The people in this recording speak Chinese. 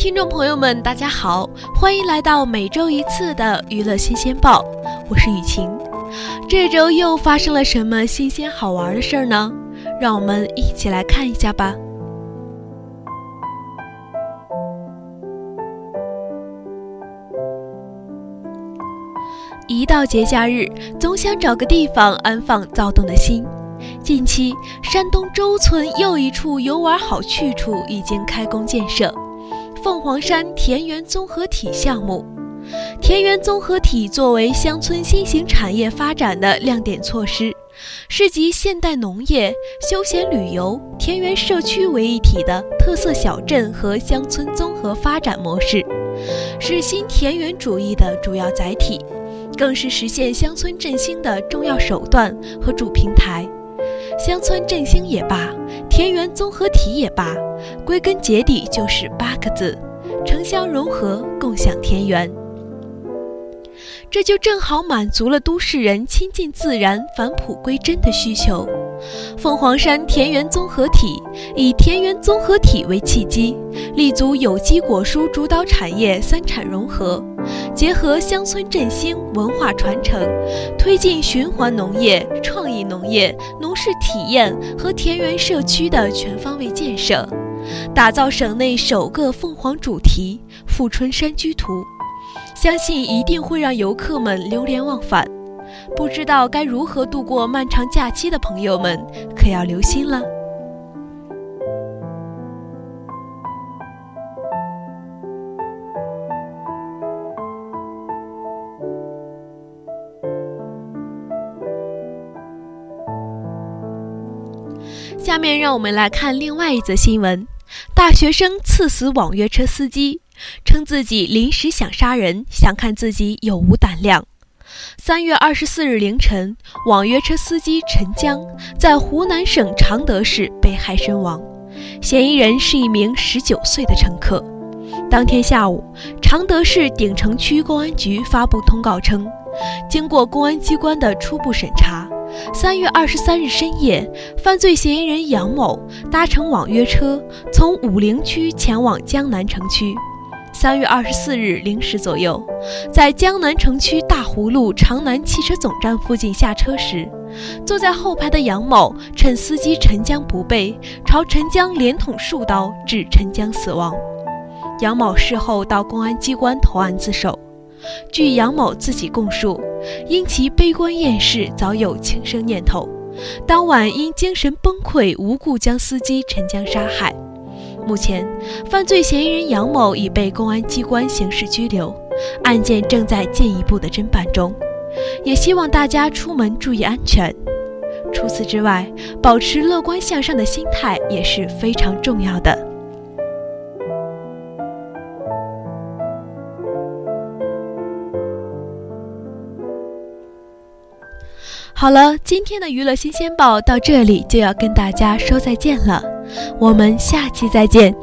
听众朋友们，大家好，欢迎来到每周一次的娱乐新鲜报，我是雨晴。这周又发生了什么新鲜好玩的事儿呢？让我们一起来看一下吧。一到节假日，总想找个地方安放躁动的心。近期，山东周村又一处游玩好去处已经开工建设。凤凰山田园综合体项目，田园综合体作为乡村新型产业发展的亮点措施，是集现代农业、休闲旅游、田园社区为一体的特色小镇和乡村综合发展模式，是新田园主义的主要载体，更是实现乡村振兴的重要手段和主平台。乡村振兴也罢，田园综合体也罢，归根结底就是八个字：城乡融合，共享田园。这就正好满足了都市人亲近自然、返璞归真的需求。凤凰山田园综合体以田园综合体为契机，立足有机果蔬主导产业三产融合，结合乡村振兴、文化传承，推进循环农业、创意农业、农事体验和田园社区的全方位建设，打造省内首个凤凰主题“富春山居图”，相信一定会让游客们流连忘返。不知道该如何度过漫长假期的朋友们，可要留心了。下面让我们来看另外一则新闻：大学生刺死网约车司机，称自己临时想杀人，想看自己有无胆量。三月二十四日凌晨，网约车司机陈江在湖南省常德市被害身亡，嫌疑人是一名十九岁的乘客。当天下午，常德市鼎城区公安局发布通告称，经过公安机关的初步审查，三月二十三日深夜，犯罪嫌疑人杨某搭乘网约车从武陵区前往江南城区。三月二十四日零时左右，在江南城区大湖路长南汽车总站附近下车时，坐在后排的杨某趁司机陈江不备，朝陈江连捅数刀，致陈江死亡。杨某事后到公安机关投案自首。据杨某自己供述，因其悲观厌世，早有轻生念头，当晚因精神崩溃，无故将司机陈江杀害。目前，犯罪嫌疑人杨某已被公安机关刑事拘留，案件正在进一步的侦办中。也希望大家出门注意安全。除此之外，保持乐观向上的心态也是非常重要的。好了，今天的娱乐新鲜报到这里就要跟大家说再见了。我们下期再见。